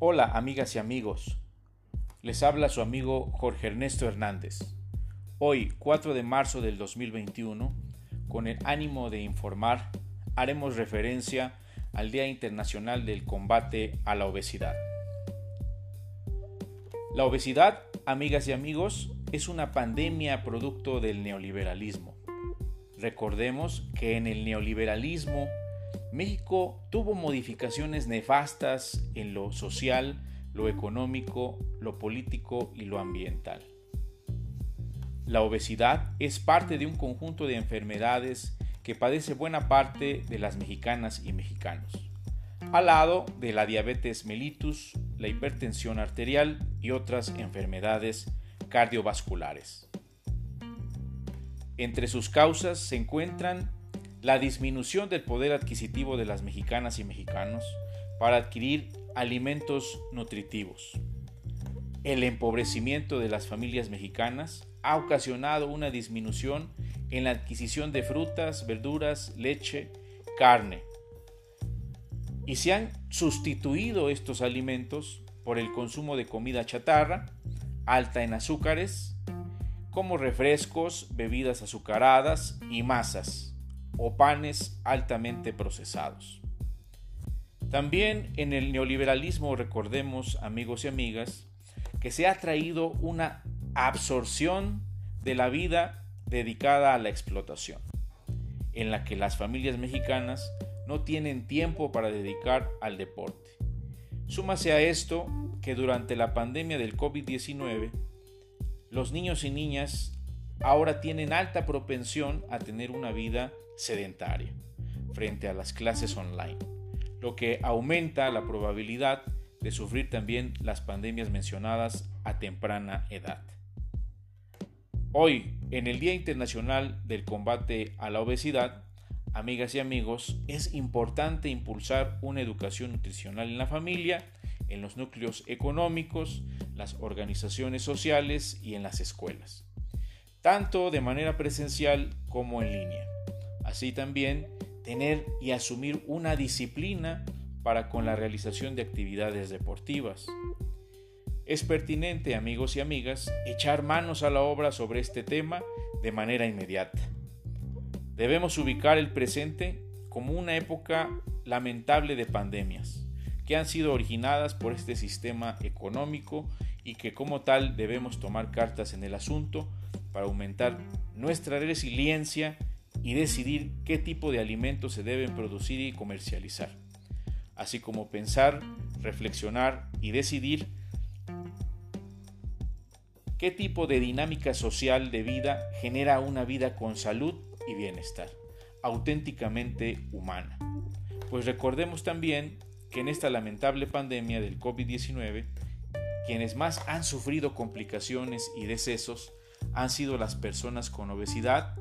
Hola amigas y amigos, les habla su amigo Jorge Ernesto Hernández. Hoy, 4 de marzo del 2021, con el ánimo de informar, haremos referencia al Día Internacional del Combate a la Obesidad. La obesidad, amigas y amigos, es una pandemia producto del neoliberalismo. Recordemos que en el neoliberalismo México tuvo modificaciones nefastas en lo social, lo económico, lo político y lo ambiental. La obesidad es parte de un conjunto de enfermedades que padece buena parte de las mexicanas y mexicanos, al lado de la diabetes mellitus, la hipertensión arterial y otras enfermedades cardiovasculares. Entre sus causas se encuentran la disminución del poder adquisitivo de las mexicanas y mexicanos para adquirir alimentos nutritivos. El empobrecimiento de las familias mexicanas ha ocasionado una disminución en la adquisición de frutas, verduras, leche, carne. Y se han sustituido estos alimentos por el consumo de comida chatarra, alta en azúcares, como refrescos, bebidas azucaradas y masas o panes altamente procesados. También en el neoliberalismo recordemos, amigos y amigas, que se ha traído una absorción de la vida dedicada a la explotación, en la que las familias mexicanas no tienen tiempo para dedicar al deporte. Súmase a esto que durante la pandemia del COVID-19, los niños y niñas ahora tienen alta propensión a tener una vida sedentaria frente a las clases online, lo que aumenta la probabilidad de sufrir también las pandemias mencionadas a temprana edad. Hoy, en el Día Internacional del Combate a la Obesidad, amigas y amigos, es importante impulsar una educación nutricional en la familia, en los núcleos económicos, las organizaciones sociales y en las escuelas, tanto de manera presencial como en línea. Así también tener y asumir una disciplina para con la realización de actividades deportivas. Es pertinente, amigos y amigas, echar manos a la obra sobre este tema de manera inmediata. Debemos ubicar el presente como una época lamentable de pandemias, que han sido originadas por este sistema económico y que como tal debemos tomar cartas en el asunto para aumentar nuestra resiliencia y decidir qué tipo de alimentos se deben producir y comercializar, así como pensar, reflexionar y decidir qué tipo de dinámica social de vida genera una vida con salud y bienestar, auténticamente humana. Pues recordemos también que en esta lamentable pandemia del COVID-19, quienes más han sufrido complicaciones y decesos han sido las personas con obesidad,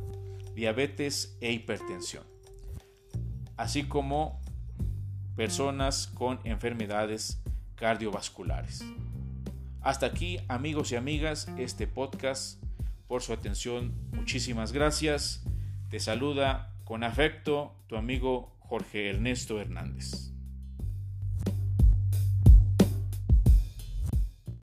diabetes e hipertensión, así como personas con enfermedades cardiovasculares. Hasta aquí, amigos y amigas, este podcast. Por su atención, muchísimas gracias. Te saluda con afecto tu amigo Jorge Ernesto Hernández.